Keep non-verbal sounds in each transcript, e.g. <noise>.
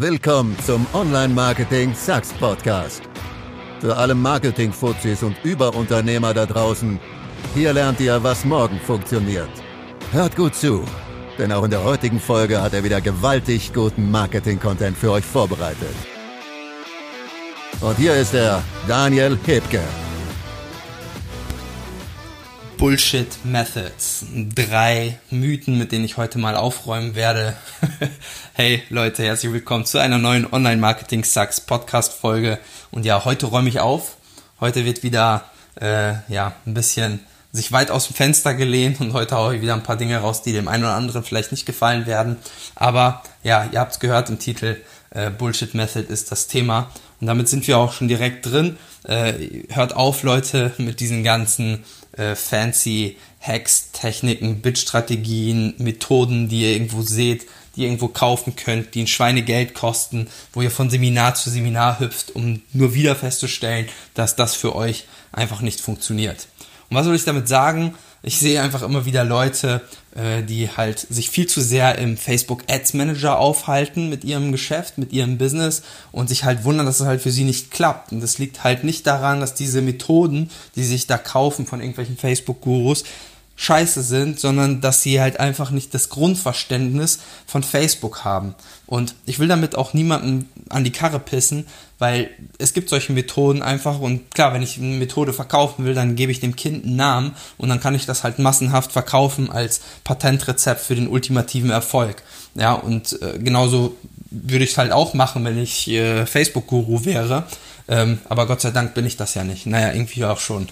Willkommen zum Online-Marketing Sucks Podcast. Für alle Marketing-Fuzis und Überunternehmer da draußen, hier lernt ihr, was morgen funktioniert. Hört gut zu, denn auch in der heutigen Folge hat er wieder gewaltig guten Marketing-Content für euch vorbereitet. Und hier ist er, Daniel Hebke. Bullshit Methods. Drei Mythen, mit denen ich heute mal aufräumen werde. <laughs> hey Leute, herzlich willkommen zu einer neuen Online Marketing Sucks Podcast Folge. Und ja, heute räume ich auf. Heute wird wieder äh, ja ein bisschen sich weit aus dem Fenster gelehnt und heute haue ich wieder ein paar Dinge raus, die dem einen oder anderen vielleicht nicht gefallen werden. Aber ja, ihr habt es gehört im Titel. Äh, Bullshit Method ist das Thema. Und damit sind wir auch schon direkt drin. Äh, hört auf, Leute, mit diesen ganzen äh, fancy Hacks, Techniken, Bit-Strategien, Methoden, die ihr irgendwo seht, die ihr irgendwo kaufen könnt, die ein Schweinegeld kosten, wo ihr von Seminar zu Seminar hüpft, um nur wieder festzustellen, dass das für euch einfach nicht funktioniert. Und was soll ich damit sagen? Ich sehe einfach immer wieder Leute, äh, die halt sich viel zu sehr im Facebook Ads Manager aufhalten mit ihrem Geschäft, mit ihrem Business und sich halt wundern, dass es halt für sie nicht klappt. Und das liegt halt nicht daran, dass diese Methoden, die sich da kaufen von irgendwelchen Facebook-Gurus, scheiße sind, sondern dass sie halt einfach nicht das Grundverständnis von Facebook haben. Und ich will damit auch niemanden an die Karre pissen, weil es gibt solche Methoden einfach und klar, wenn ich eine Methode verkaufen will, dann gebe ich dem Kind einen Namen und dann kann ich das halt massenhaft verkaufen als Patentrezept für den ultimativen Erfolg. Ja, und äh, genauso würde ich es halt auch machen, wenn ich äh, Facebook-Guru wäre. Ähm, aber Gott sei Dank bin ich das ja nicht. Naja, irgendwie auch schon.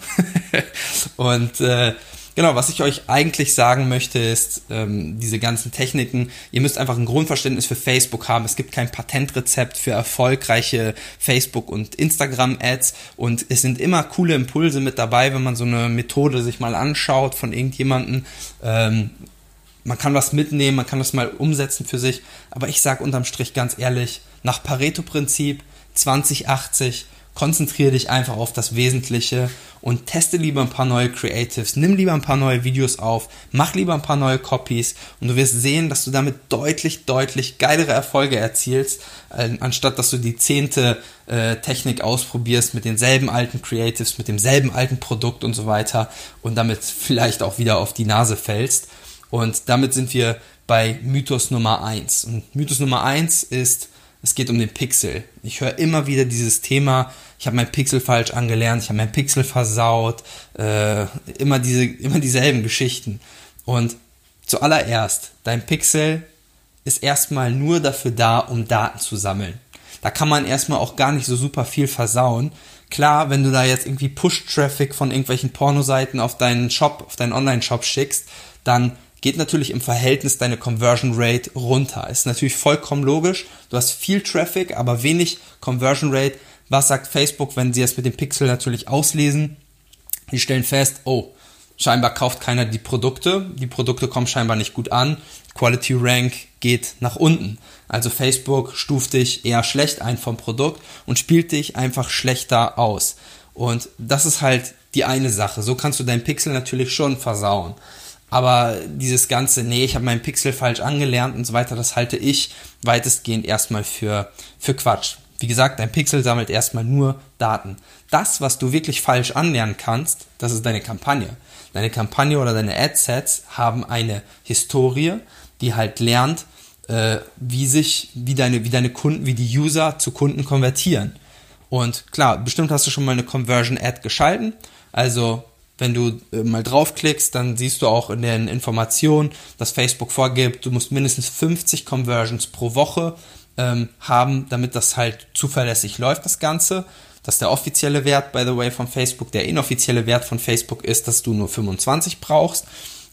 <laughs> und äh, Genau, was ich euch eigentlich sagen möchte, ist, ähm, diese ganzen Techniken, ihr müsst einfach ein Grundverständnis für Facebook haben. Es gibt kein Patentrezept für erfolgreiche Facebook- und Instagram-Ads und es sind immer coole Impulse mit dabei, wenn man so eine Methode sich mal anschaut von irgendjemandem. Ähm, man kann was mitnehmen, man kann das mal umsetzen für sich, aber ich sage unterm Strich ganz ehrlich, nach Pareto-Prinzip 2080 konzentriere dich einfach auf das Wesentliche und teste lieber ein paar neue Creatives, nimm lieber ein paar neue Videos auf, mach lieber ein paar neue Copies und du wirst sehen, dass du damit deutlich, deutlich geilere Erfolge erzielst, äh, anstatt dass du die zehnte äh, Technik ausprobierst mit denselben alten Creatives, mit demselben alten Produkt und so weiter und damit vielleicht auch wieder auf die Nase fällst. Und damit sind wir bei Mythos Nummer eins. Und Mythos Nummer eins ist, es geht um den Pixel. Ich höre immer wieder dieses Thema, ich habe mein Pixel falsch angelernt, ich habe mein Pixel versaut, äh, immer, diese, immer dieselben Geschichten. Und zuallererst, dein Pixel ist erstmal nur dafür da, um Daten zu sammeln. Da kann man erstmal auch gar nicht so super viel versauen. Klar, wenn du da jetzt irgendwie Push-Traffic von irgendwelchen Pornoseiten auf deinen Shop, auf deinen Online-Shop schickst, dann geht natürlich im Verhältnis deine Conversion Rate runter. Ist natürlich vollkommen logisch. Du hast viel Traffic, aber wenig Conversion Rate. Was sagt Facebook, wenn sie es mit dem Pixel natürlich auslesen? Die stellen fest, oh, scheinbar kauft keiner die Produkte. Die Produkte kommen scheinbar nicht gut an. Quality Rank geht nach unten. Also Facebook stuft dich eher schlecht ein vom Produkt und spielt dich einfach schlechter aus. Und das ist halt die eine Sache. So kannst du dein Pixel natürlich schon versauen. Aber dieses ganze, nee, ich habe meinen Pixel falsch angelernt und so weiter, das halte ich weitestgehend erstmal für, für Quatsch. Wie gesagt, dein Pixel sammelt erstmal nur Daten. Das, was du wirklich falsch anlernen kannst, das ist deine Kampagne. Deine Kampagne oder deine Adsets haben eine Historie, die halt lernt, äh, wie sich, wie deine, wie deine Kunden, wie die User zu Kunden konvertieren. Und klar, bestimmt hast du schon mal eine Conversion Ad geschalten. Also wenn du äh, mal draufklickst, dann siehst du auch in den Informationen, dass Facebook vorgibt, du musst mindestens 50 Conversions pro Woche ähm, haben, damit das halt zuverlässig läuft, das Ganze. Das ist der offizielle Wert, by the way, von Facebook. Der inoffizielle Wert von Facebook ist, dass du nur 25 brauchst.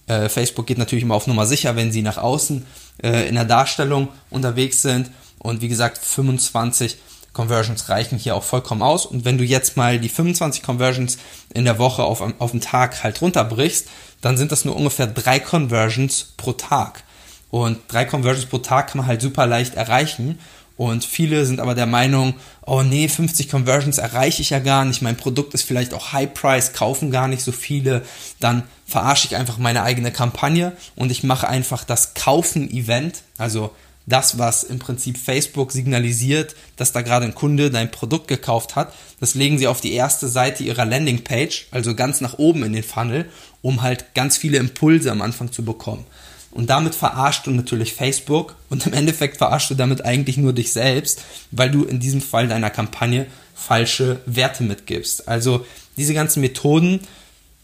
Äh, Facebook geht natürlich immer auf Nummer sicher, wenn sie nach außen äh, in der Darstellung unterwegs sind. Und wie gesagt, 25 Conversions reichen hier auch vollkommen aus. Und wenn du jetzt mal die 25 Conversions in der Woche auf, auf den Tag halt runterbrichst, dann sind das nur ungefähr drei Conversions pro Tag. Und drei Conversions pro Tag kann man halt super leicht erreichen. Und viele sind aber der Meinung, oh nee, 50 Conversions erreiche ich ja gar nicht, mein Produkt ist vielleicht auch High Price, kaufen gar nicht so viele, dann verarsche ich einfach meine eigene Kampagne und ich mache einfach das Kaufen-Event, also das, was im Prinzip Facebook signalisiert, dass da gerade ein Kunde dein Produkt gekauft hat, das legen sie auf die erste Seite ihrer Landingpage, also ganz nach oben in den Funnel, um halt ganz viele Impulse am Anfang zu bekommen. Und damit verarschst du natürlich Facebook und im Endeffekt verarschst du damit eigentlich nur dich selbst, weil du in diesem Fall deiner Kampagne falsche Werte mitgibst. Also diese ganzen Methoden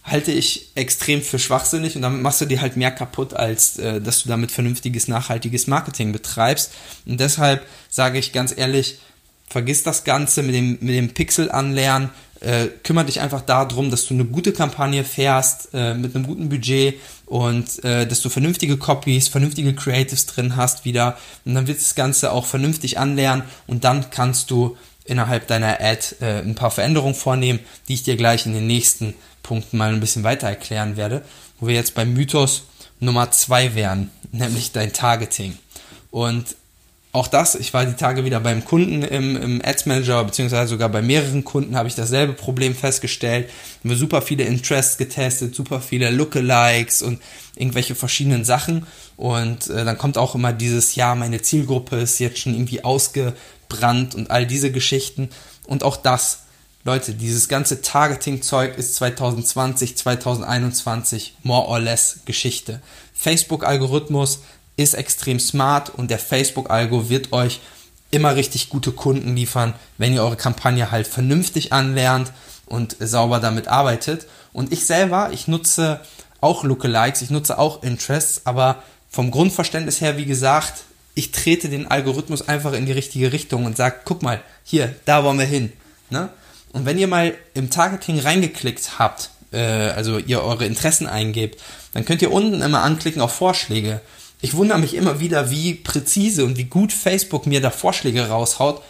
halte ich extrem für schwachsinnig und damit machst du dir halt mehr kaputt, als äh, dass du damit vernünftiges, nachhaltiges Marketing betreibst. Und deshalb sage ich ganz ehrlich, vergiss das Ganze mit dem, mit dem Pixel anlernen, äh, kümmere dich einfach darum, dass du eine gute Kampagne fährst, äh, mit einem guten Budget und äh, dass du vernünftige Copies, vernünftige Creatives drin hast wieder und dann wird das Ganze auch vernünftig anlernen und dann kannst du innerhalb deiner Ad äh, ein paar Veränderungen vornehmen, die ich dir gleich in den nächsten Punkten mal ein bisschen weiter erklären werde, wo wir jetzt beim Mythos Nummer zwei wären, nämlich dein Targeting. Und auch das, ich war die Tage wieder beim Kunden im, im Ads Manager, beziehungsweise sogar bei mehreren Kunden habe ich dasselbe Problem festgestellt. Haben wir super viele Interests getestet, super viele Lookalikes und irgendwelche verschiedenen Sachen. Und äh, dann kommt auch immer dieses, ja, meine Zielgruppe ist jetzt schon irgendwie ausgebrannt und all diese Geschichten. Und auch das Leute, dieses ganze Targeting-Zeug ist 2020, 2021 more or less Geschichte. Facebook-Algorithmus ist extrem smart und der Facebook-Algo wird euch immer richtig gute Kunden liefern, wenn ihr eure Kampagne halt vernünftig anlernt und sauber damit arbeitet. Und ich selber, ich nutze auch Lookalikes, ich nutze auch Interests, aber vom Grundverständnis her, wie gesagt, ich trete den Algorithmus einfach in die richtige Richtung und sage, guck mal, hier, da wollen wir hin. Ne? Und wenn ihr mal im Targeting reingeklickt habt, äh, also ihr eure Interessen eingebt, dann könnt ihr unten immer anklicken auf Vorschläge. Ich wundere mich immer wieder, wie präzise und wie gut Facebook mir da Vorschläge raushaut,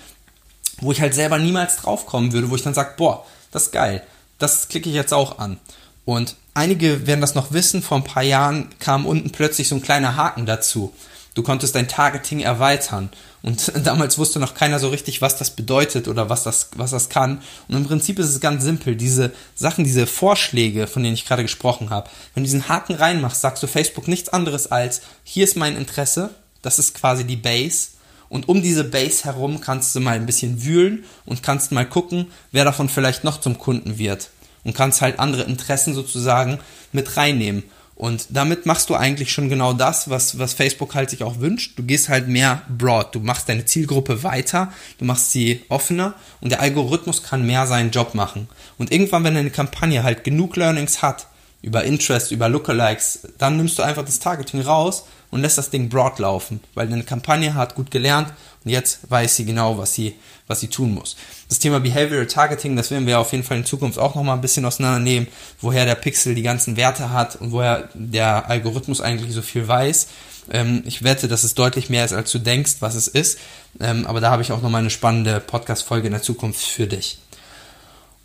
wo ich halt selber niemals draufkommen würde, wo ich dann sage, boah, das ist geil, das klicke ich jetzt auch an. Und einige werden das noch wissen, vor ein paar Jahren kam unten plötzlich so ein kleiner Haken dazu. Du konntest dein Targeting erweitern. Und <laughs> damals wusste noch keiner so richtig, was das bedeutet oder was das, was das kann. Und im Prinzip ist es ganz simpel. Diese Sachen, diese Vorschläge, von denen ich gerade gesprochen habe, wenn du diesen Haken reinmachst, sagst du Facebook nichts anderes als, hier ist mein Interesse, das ist quasi die Base. Und um diese Base herum kannst du mal ein bisschen wühlen und kannst mal gucken, wer davon vielleicht noch zum Kunden wird. Und kannst halt andere Interessen sozusagen mit reinnehmen. Und damit machst du eigentlich schon genau das, was, was Facebook halt sich auch wünscht. Du gehst halt mehr broad. Du machst deine Zielgruppe weiter, du machst sie offener und der Algorithmus kann mehr seinen Job machen. Und irgendwann, wenn deine Kampagne halt genug Learnings hat, über Interest, über Lookalikes, dann nimmst du einfach das Targeting raus und lässt das Ding broad laufen, weil deine Kampagne hat gut gelernt und jetzt weiß sie genau, was sie, was sie tun muss. Das Thema Behavioral Targeting, das werden wir auf jeden Fall in Zukunft auch nochmal ein bisschen auseinandernehmen, woher der Pixel die ganzen Werte hat und woher der Algorithmus eigentlich so viel weiß. Ähm, ich wette, dass es deutlich mehr ist, als du denkst, was es ist. Ähm, aber da habe ich auch nochmal eine spannende Podcast-Folge in der Zukunft für dich.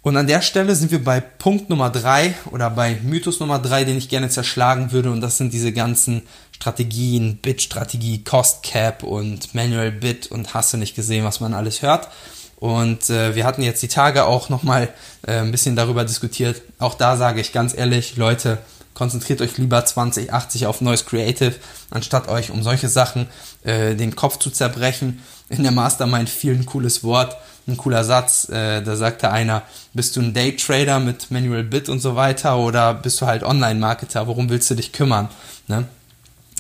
Und an der Stelle sind wir bei Punkt Nummer drei oder bei Mythos Nummer drei, den ich gerne zerschlagen würde. Und das sind diese ganzen Strategien, Bit-Strategie, Cost Cap und Manual Bit und hast du nicht gesehen, was man alles hört. Und äh, wir hatten jetzt die Tage auch nochmal äh, ein bisschen darüber diskutiert. Auch da sage ich ganz ehrlich, Leute, konzentriert euch lieber 2080 auf neues Creative, anstatt euch um solche Sachen äh, den Kopf zu zerbrechen. In der Mastermind fiel ein cooles Wort ein cooler Satz. Äh, da sagte einer, bist du ein Daytrader mit Manual Bit und so weiter oder bist du halt Online-Marketer? Worum willst du dich kümmern? Ne?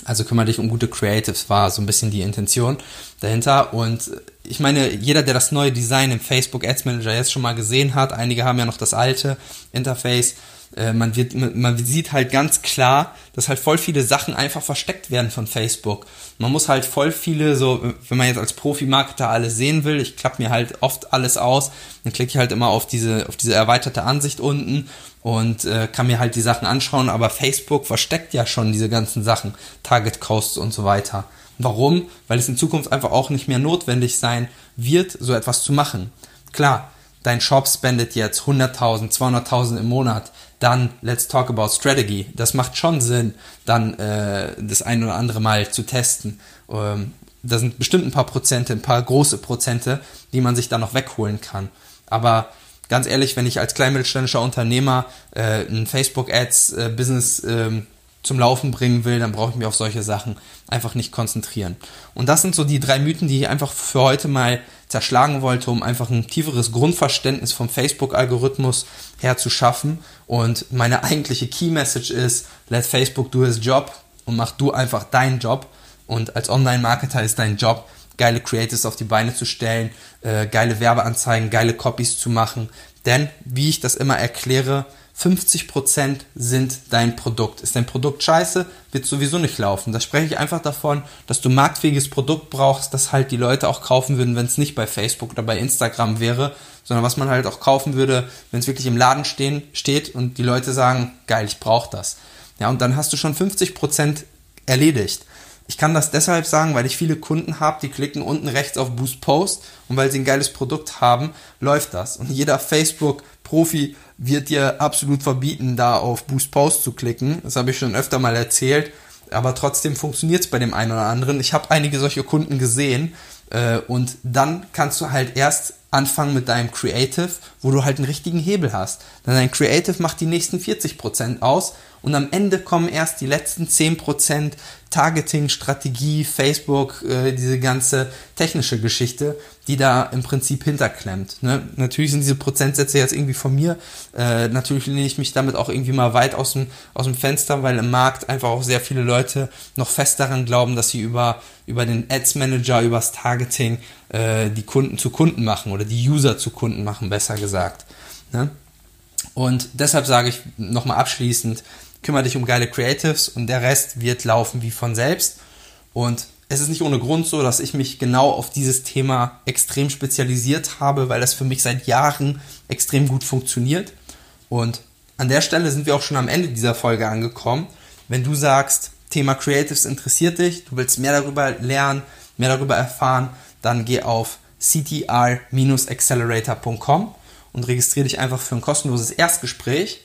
Also kümmere dich um gute Creatives, war so ein bisschen die Intention dahinter. Und ich meine, jeder, der das neue Design im Facebook Ads Manager jetzt schon mal gesehen hat, einige haben ja noch das alte Interface, äh, man, wird, man sieht halt ganz klar, dass halt voll viele Sachen einfach versteckt werden von Facebook. Man muss halt voll viele, so, wenn man jetzt als Profi-Marketer alles sehen will, ich klappe mir halt oft alles aus, dann klicke ich halt immer auf diese, auf diese erweiterte Ansicht unten und äh, kann mir halt die Sachen anschauen, aber Facebook versteckt ja schon diese ganzen Sachen, Target Costs und so weiter. Warum? Weil es in Zukunft einfach auch nicht mehr notwendig sein wird, so etwas zu machen. Klar, dein Shop spendet jetzt 100.000, 200.000 im Monat, dann let's talk about strategy. Das macht schon Sinn, dann äh, das ein oder andere Mal zu testen. Ähm, da sind bestimmt ein paar Prozente, ein paar große Prozente, die man sich dann noch wegholen kann. Aber ganz ehrlich, wenn ich als kleinmittelständischer Unternehmer äh, ein Facebook Ads äh, Business ähm, zum Laufen bringen will, dann brauche ich mich auf solche Sachen einfach nicht konzentrieren. Und das sind so die drei Mythen, die ich einfach für heute mal zerschlagen wollte, um einfach ein tieferes Grundverständnis vom Facebook-Algorithmus herzuschaffen. Und meine eigentliche Key-Message ist, let Facebook do his job und mach du einfach deinen Job. Und als Online-Marketer ist dein Job, geile Creatives auf die Beine zu stellen, äh, geile Werbeanzeigen, geile Copies zu machen. Denn, wie ich das immer erkläre, 50% sind dein Produkt. Ist dein Produkt scheiße, wird sowieso nicht laufen. Da spreche ich einfach davon, dass du marktfähiges Produkt brauchst, das halt die Leute auch kaufen würden, wenn es nicht bei Facebook oder bei Instagram wäre, sondern was man halt auch kaufen würde, wenn es wirklich im Laden stehen, steht und die Leute sagen, geil, ich brauche das. Ja, und dann hast du schon 50% erledigt. Ich kann das deshalb sagen, weil ich viele Kunden habe, die klicken unten rechts auf Boost Post und weil sie ein geiles Produkt haben, läuft das. Und jeder Facebook-Profi wird dir absolut verbieten, da auf Boost Post zu klicken. Das habe ich schon öfter mal erzählt. Aber trotzdem funktioniert es bei dem einen oder anderen. Ich habe einige solche Kunden gesehen. Äh, und dann kannst du halt erst anfangen mit deinem Creative, wo du halt einen richtigen Hebel hast. Denn dein Creative macht die nächsten 40% aus und am Ende kommen erst die letzten 10% Targeting, Strategie, Facebook, äh, diese ganze technische Geschichte, die da im Prinzip hinterklemmt. Ne? Natürlich sind diese Prozentsätze jetzt irgendwie von mir. Äh, natürlich lehne ich mich damit auch irgendwie mal weit aus dem, aus dem Fenster, weil im Markt einfach auch sehr viele Leute noch fest daran glauben, dass sie über, über den Ads Manager, übers Targeting äh, die Kunden zu Kunden machen oder die User zu Kunden machen, besser gesagt. Ne? Und deshalb sage ich nochmal abschließend, kümmere dich um geile Creatives und der Rest wird laufen wie von selbst. Und es ist nicht ohne Grund so, dass ich mich genau auf dieses Thema extrem spezialisiert habe, weil das für mich seit Jahren extrem gut funktioniert. Und an der Stelle sind wir auch schon am Ende dieser Folge angekommen. Wenn du sagst, Thema Creatives interessiert dich, du willst mehr darüber lernen, mehr darüber erfahren, dann geh auf ctr-accelerator.com und registriere dich einfach für ein kostenloses Erstgespräch.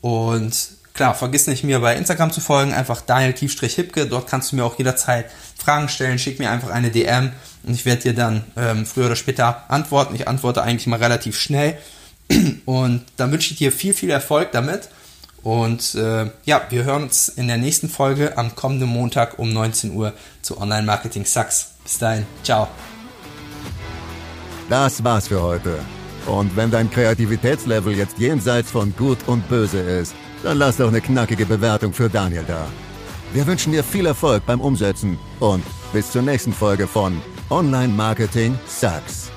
Und Klar, vergiss nicht, mir bei Instagram zu folgen, einfach Daniel-Hipke. Dort kannst du mir auch jederzeit Fragen stellen. Schick mir einfach eine DM und ich werde dir dann ähm, früher oder später antworten. Ich antworte eigentlich mal relativ schnell. <clears throat> Und dann wünsche ich dir viel, viel Erfolg damit. Und äh, ja, wir hören uns in der nächsten Folge am kommenden Montag um 19 Uhr zu Online Marketing Sucks. Bis dahin, ciao. Das war's für heute. Und wenn dein Kreativitätslevel jetzt jenseits von Gut und Böse ist, dann lass doch eine knackige Bewertung für Daniel da. Wir wünschen dir viel Erfolg beim Umsetzen und bis zur nächsten Folge von Online Marketing Sucks.